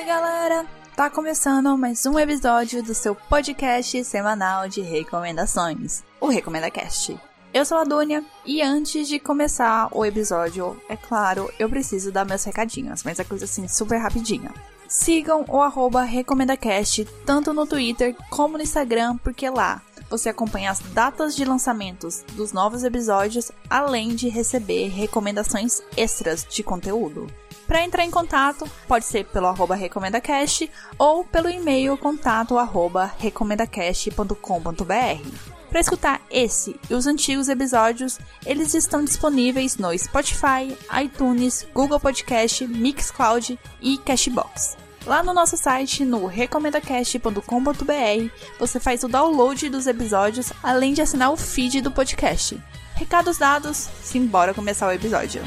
Oi, galera! Tá começando mais um episódio do seu podcast semanal de recomendações, o Recomenda Cast. Eu sou a Dunia e antes de começar o episódio, é claro, eu preciso dar meus recadinhos, mas é coisa assim super rapidinha. Sigam o arroba RecomendaCast tanto no Twitter como no Instagram, porque lá você acompanha as datas de lançamentos dos novos episódios, além de receber recomendações extras de conteúdo. Para entrar em contato, pode ser pelo arroba recomendacast ou pelo e-mail contato arroba recomendacast.com.br. Para escutar esse e os antigos episódios, eles estão disponíveis no Spotify, iTunes, Google Podcast, Mixcloud e Cashbox. Lá no nosso site, no recomendacast.com.br, você faz o download dos episódios, além de assinar o feed do podcast. Recados dados, simbora começar o episódio.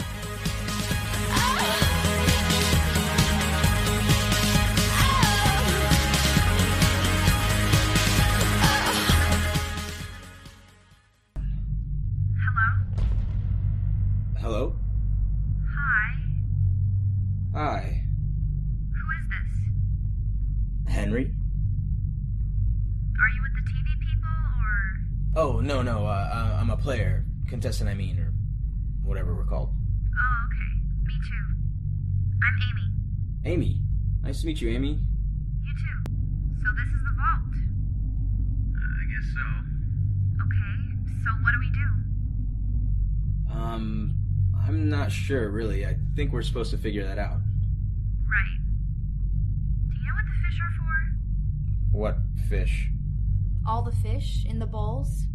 Contestant, I mean, or whatever we're called. Oh, okay. Me too. I'm Amy. Amy. Nice to meet you, Amy. You too. So this is the vault. I guess so. Okay, so what do we do? Um, I'm not sure, really. I think we're supposed to figure that out. Right. Do you know what the fish are for? What fish? all the fish in the bowls.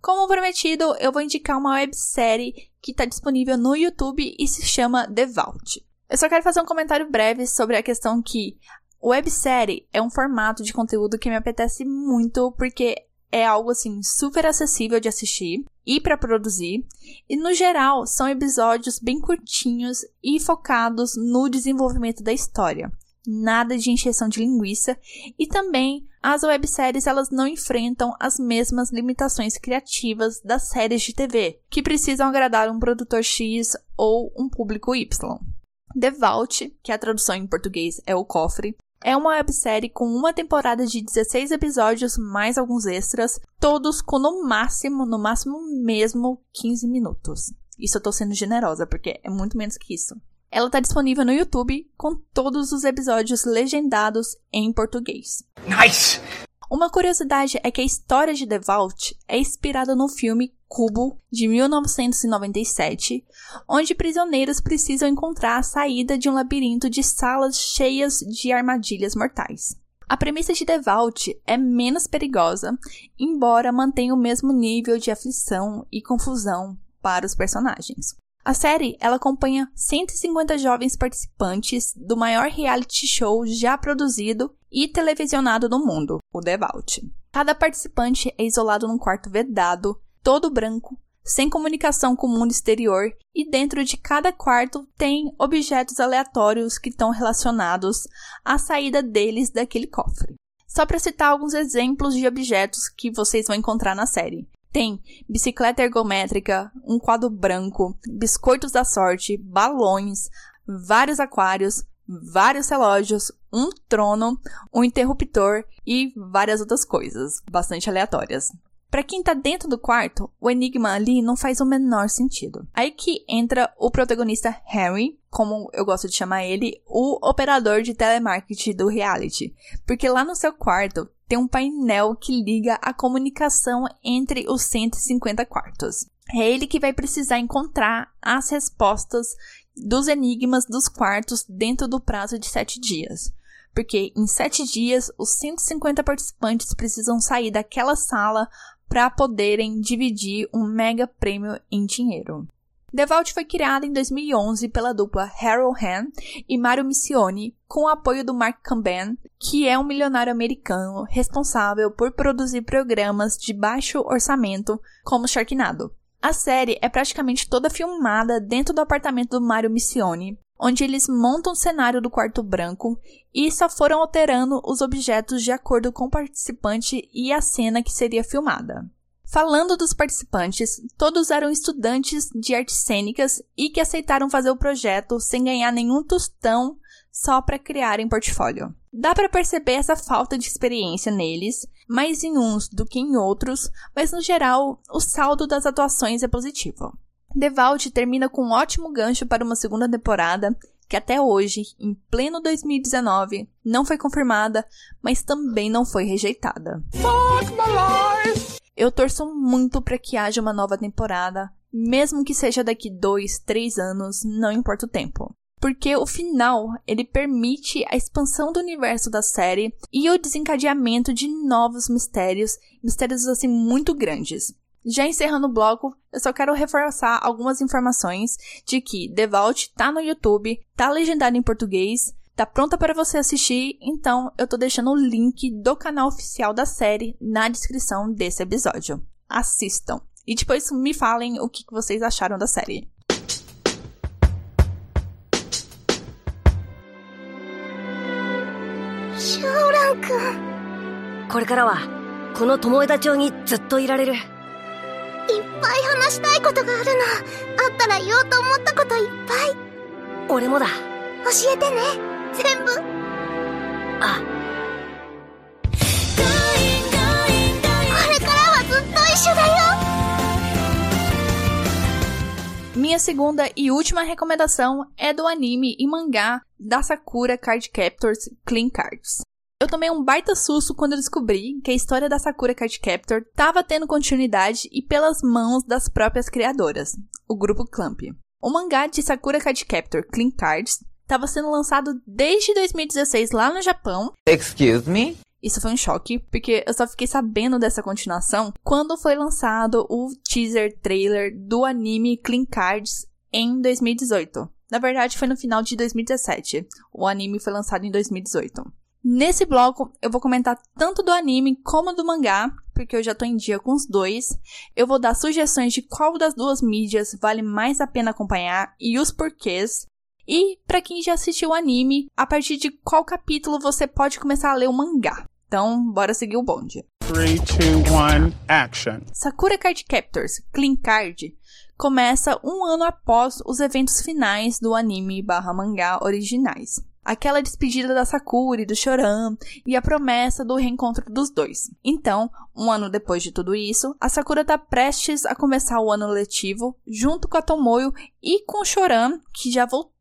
Como prometido, eu vou indicar uma websérie que está disponível no YouTube e se chama The Vault. Eu só quero fazer um comentário breve sobre a questão que websérie é um formato de conteúdo que me apetece muito porque é algo assim super acessível de assistir e para produzir, e no geral são episódios bem curtinhos e focados no desenvolvimento da história. Nada de encheção de linguiça e também as webséries elas não enfrentam as mesmas limitações criativas das séries de TV, que precisam agradar um produtor X ou um público Y. The Vault, que a tradução em português é o cofre, é uma websérie com uma temporada de 16 episódios mais alguns extras, todos com no máximo, no máximo mesmo 15 minutos. Isso eu tô sendo generosa, porque é muito menos que isso. Ela está disponível no YouTube com todos os episódios legendados em português. Nice! Uma curiosidade é que a história de The Vault é inspirada no filme Cubo, de 1997, onde prisioneiros precisam encontrar a saída de um labirinto de salas cheias de armadilhas mortais. A premissa de The Vault é menos perigosa, embora mantenha o mesmo nível de aflição e confusão para os personagens. A série ela acompanha 150 jovens participantes do maior reality show já produzido e televisionado no mundo, o The Vault. Cada participante é isolado num quarto vedado, todo branco, sem comunicação com o mundo exterior, e dentro de cada quarto tem objetos aleatórios que estão relacionados à saída deles daquele cofre. Só para citar alguns exemplos de objetos que vocês vão encontrar na série. Tem bicicleta ergométrica, um quadro branco, biscoitos da sorte, balões, vários aquários, vários relógios, um trono, um interruptor e várias outras coisas, bastante aleatórias. Para quem tá dentro do quarto, o enigma ali não faz o menor sentido. Aí que entra o protagonista Harry, como eu gosto de chamar ele, o operador de telemarketing do reality. Porque lá no seu quarto tem um painel que liga a comunicação entre os 150 quartos. É ele que vai precisar encontrar as respostas dos enigmas dos quartos dentro do prazo de 7 dias. Porque em 7 dias, os 150 participantes precisam sair daquela sala para poderem dividir um mega prêmio em dinheiro. The Vault foi criada em 2011 pela dupla Harold Han e Mario Missione, com o apoio do Mark Camben, que é um milionário americano responsável por produzir programas de baixo orçamento como Sharknado. A série é praticamente toda filmada dentro do apartamento do Mario Missione, onde eles montam o cenário do quarto branco e só foram alterando os objetos de acordo com o participante e a cena que seria filmada. Falando dos participantes, todos eram estudantes de artes cênicas e que aceitaram fazer o projeto sem ganhar nenhum tostão só para criarem portfólio. Dá para perceber essa falta de experiência neles, mais em uns do que em outros, mas no geral, o saldo das atuações é positivo. The Vault termina com um ótimo gancho para uma segunda temporada, que até hoje, em pleno 2019, não foi confirmada, mas também não foi rejeitada. Eu torço muito para que haja uma nova temporada, mesmo que seja daqui dois, três anos, não importa o tempo. Porque o final, ele permite a expansão do universo da série e o desencadeamento de novos mistérios, mistérios assim muito grandes. Já encerrando o bloco, eu só quero reforçar algumas informações de que The Vault tá no YouTube, tá legendado em português, tá pronta para você assistir, então eu tô deixando o link do canal oficial da série na descrição desse episódio. Assistam. E depois me falem o que vocês acharam da série. シャオラン君これからはこの友枝町にずっといられるいっぱい話したいことがあるのあったら言おうと思ったこといっぱい俺もだ教えてね 全部あこれからはずっと一緒だよ Minha segunda e última recomendação é do anime e mangá da Sakura Card Captors Clean Cards. Eu tomei um baita susto quando eu descobri que a história da Sakura Card Captor estava tendo continuidade e pelas mãos das próprias criadoras, o grupo Clamp. O mangá de Sakura Card Captor Clean Cards estava sendo lançado desde 2016 lá no Japão. Excuse me? Isso foi um choque, porque eu só fiquei sabendo dessa continuação quando foi lançado o teaser trailer do anime Clean Cards em 2018. Na verdade, foi no final de 2017. O anime foi lançado em 2018. Nesse bloco, eu vou comentar tanto do anime como do mangá, porque eu já tô em dia com os dois. Eu vou dar sugestões de qual das duas mídias vale mais a pena acompanhar e os porquês. E para quem já assistiu o anime, a partir de qual capítulo você pode começar a ler o mangá. Então, bora seguir o bonde. 3, 2, 1, action. Sakura Card Captors Clean Card começa um ano após os eventos finais do anime barra mangá originais. Aquela despedida da Sakura e do Choran e a promessa do reencontro dos dois. Então, um ano depois de tudo isso, a Sakura tá prestes a começar o ano letivo junto com a Tomoyo e com o Choran, que já voltou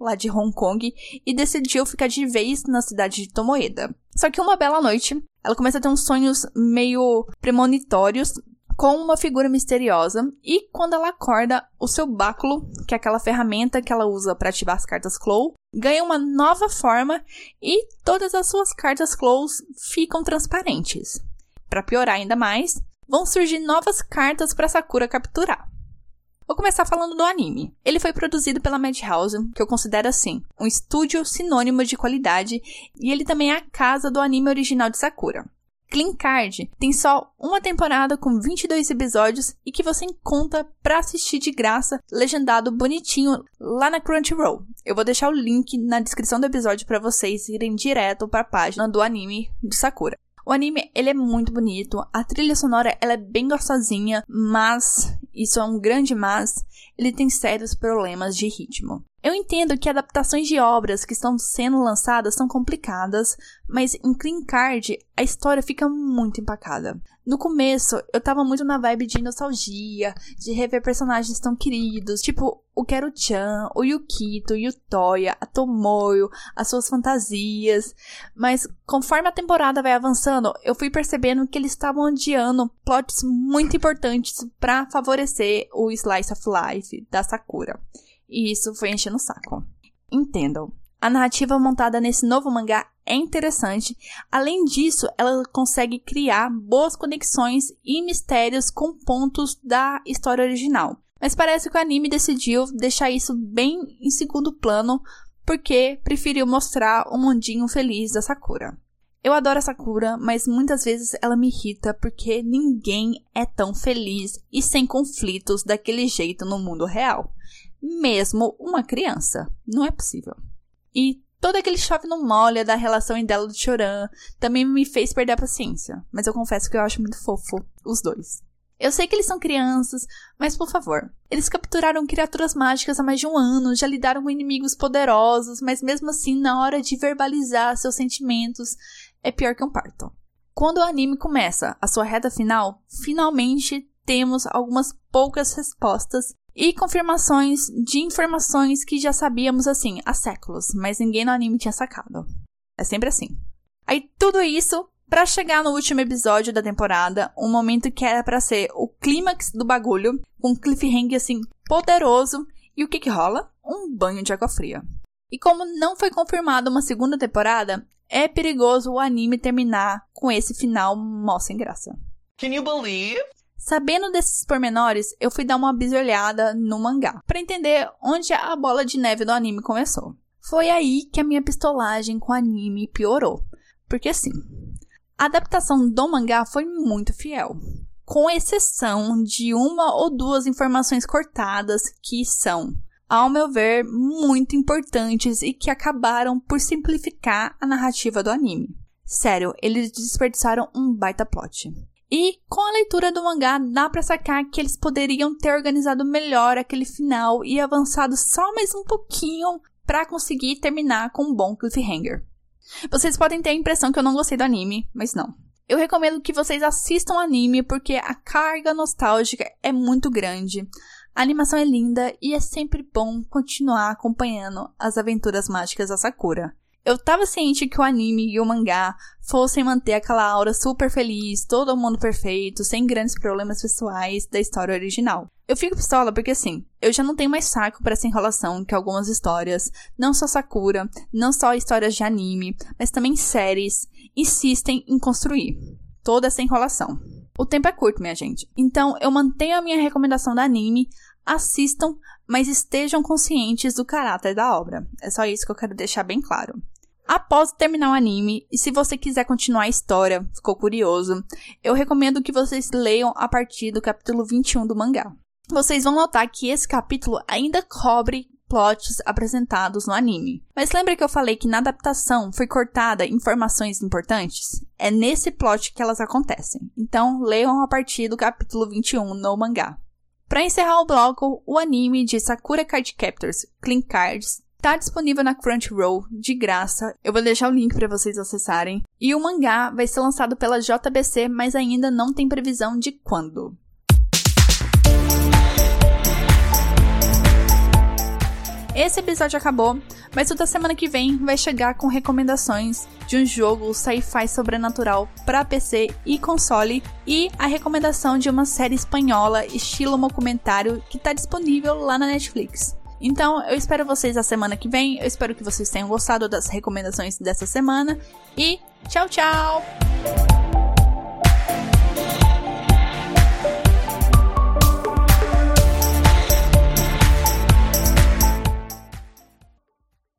lá de Hong Kong e decidiu ficar de vez na cidade de Tomoeda. Só que uma bela noite, ela começa a ter uns sonhos meio premonitórios com uma figura misteriosa e quando ela acorda, o seu báculo, que é aquela ferramenta que ela usa para ativar as cartas Claw, ganha uma nova forma e todas as suas cartas Claws ficam transparentes. Para piorar ainda mais, vão surgir novas cartas para Sakura capturar. Vou começar falando do anime. Ele foi produzido pela Madhouse, que eu considero assim, um estúdio sinônimo de qualidade, e ele também é a casa do anime original de Sakura. Clean Card tem só uma temporada com 22 episódios e que você encontra para assistir de graça, legendado bonitinho lá na Crunchyroll. Eu vou deixar o link na descrição do episódio para vocês irem direto para a página do anime de Sakura. O anime, ele é muito bonito, a trilha sonora ela é bem gostosinha, mas, isso é um grande mas, ele tem sérios problemas de ritmo. Eu entendo que adaptações de obras que estão sendo lançadas são complicadas, mas em Clean Card a história fica muito empacada. No começo, eu tava muito na vibe de nostalgia, de rever personagens tão queridos, tipo o Kero-chan, o Yukito, o Yutoya, a Tomoyo, as suas fantasias. Mas conforme a temporada vai avançando, eu fui percebendo que eles estavam adiando plots muito importantes para favorecer o Slice of Life da Sakura. E isso foi enchendo o saco. Entendam. A narrativa montada nesse novo mangá é interessante. Além disso, ela consegue criar boas conexões e mistérios com pontos da história original. Mas parece que o anime decidiu deixar isso bem em segundo plano porque preferiu mostrar o mundinho feliz da Sakura. Eu adoro a Sakura, mas muitas vezes ela me irrita porque ninguém é tão feliz e sem conflitos daquele jeito no mundo real. Mesmo uma criança. Não é possível. E todo aquele chove no molha da relação dela do Choran também me fez perder a paciência. Mas eu confesso que eu acho muito fofo os dois. Eu sei que eles são crianças, mas por favor. Eles capturaram criaturas mágicas há mais de um ano, já lidaram com inimigos poderosos, mas mesmo assim, na hora de verbalizar seus sentimentos, é pior que um parto. Quando o anime começa a sua reta final, finalmente temos algumas poucas respostas e confirmações de informações que já sabíamos assim há séculos, mas ninguém no anime tinha sacado. É sempre assim. Aí tudo isso para chegar no último episódio da temporada, um momento que era para ser o clímax do bagulho, com um cliffhanger assim poderoso, e o que que rola? Um banho de água fria. E como não foi confirmada uma segunda temporada, é perigoso o anime terminar com esse final mó sem graça. Can you believe? Sabendo desses pormenores, eu fui dar uma bisolhada no mangá, para entender onde a bola de neve do anime começou. Foi aí que a minha pistolagem com o anime piorou. Porque assim, a adaptação do mangá foi muito fiel, com exceção de uma ou duas informações cortadas que são, ao meu ver, muito importantes e que acabaram por simplificar a narrativa do anime. Sério, eles desperdiçaram um baita plot. E com a leitura do mangá dá para sacar que eles poderiam ter organizado melhor aquele final e avançado só mais um pouquinho para conseguir terminar com um bom cliffhanger. Vocês podem ter a impressão que eu não gostei do anime, mas não. Eu recomendo que vocês assistam o anime porque a carga nostálgica é muito grande. A animação é linda e é sempre bom continuar acompanhando as aventuras mágicas da Sakura. Eu tava ciente que o anime e o mangá fossem manter aquela aura super feliz, todo mundo perfeito, sem grandes problemas pessoais da história original. Eu fico pistola porque assim, eu já não tenho mais saco para essa enrolação que algumas histórias, não só Sakura, não só histórias de anime, mas também séries, insistem em construir. Toda essa enrolação. O tempo é curto, minha gente. Então eu mantenho a minha recomendação da anime, assistam, mas estejam conscientes do caráter da obra. É só isso que eu quero deixar bem claro. Após terminar o anime, e se você quiser continuar a história, ficou curioso, eu recomendo que vocês leiam a partir do capítulo 21 do mangá. Vocês vão notar que esse capítulo ainda cobre plots apresentados no anime. Mas lembra que eu falei que na adaptação foi cortada informações importantes? É nesse plot que elas acontecem. Então, leiam a partir do capítulo 21 no mangá. Para encerrar o bloco, o anime de Sakura Card Captors Clean Cards Tá disponível na Crunchyroll de graça. Eu vou deixar o link para vocês acessarem. E o mangá vai ser lançado pela JBC, mas ainda não tem previsão de quando. Esse episódio acabou, mas o da semana que vem vai chegar com recomendações de um jogo sci-fi sobrenatural para PC e console e a recomendação de uma série espanhola estilo documentário que está disponível lá na Netflix. Então, eu espero vocês a semana que vem. Eu espero que vocês tenham gostado das recomendações dessa semana. E tchau, tchau!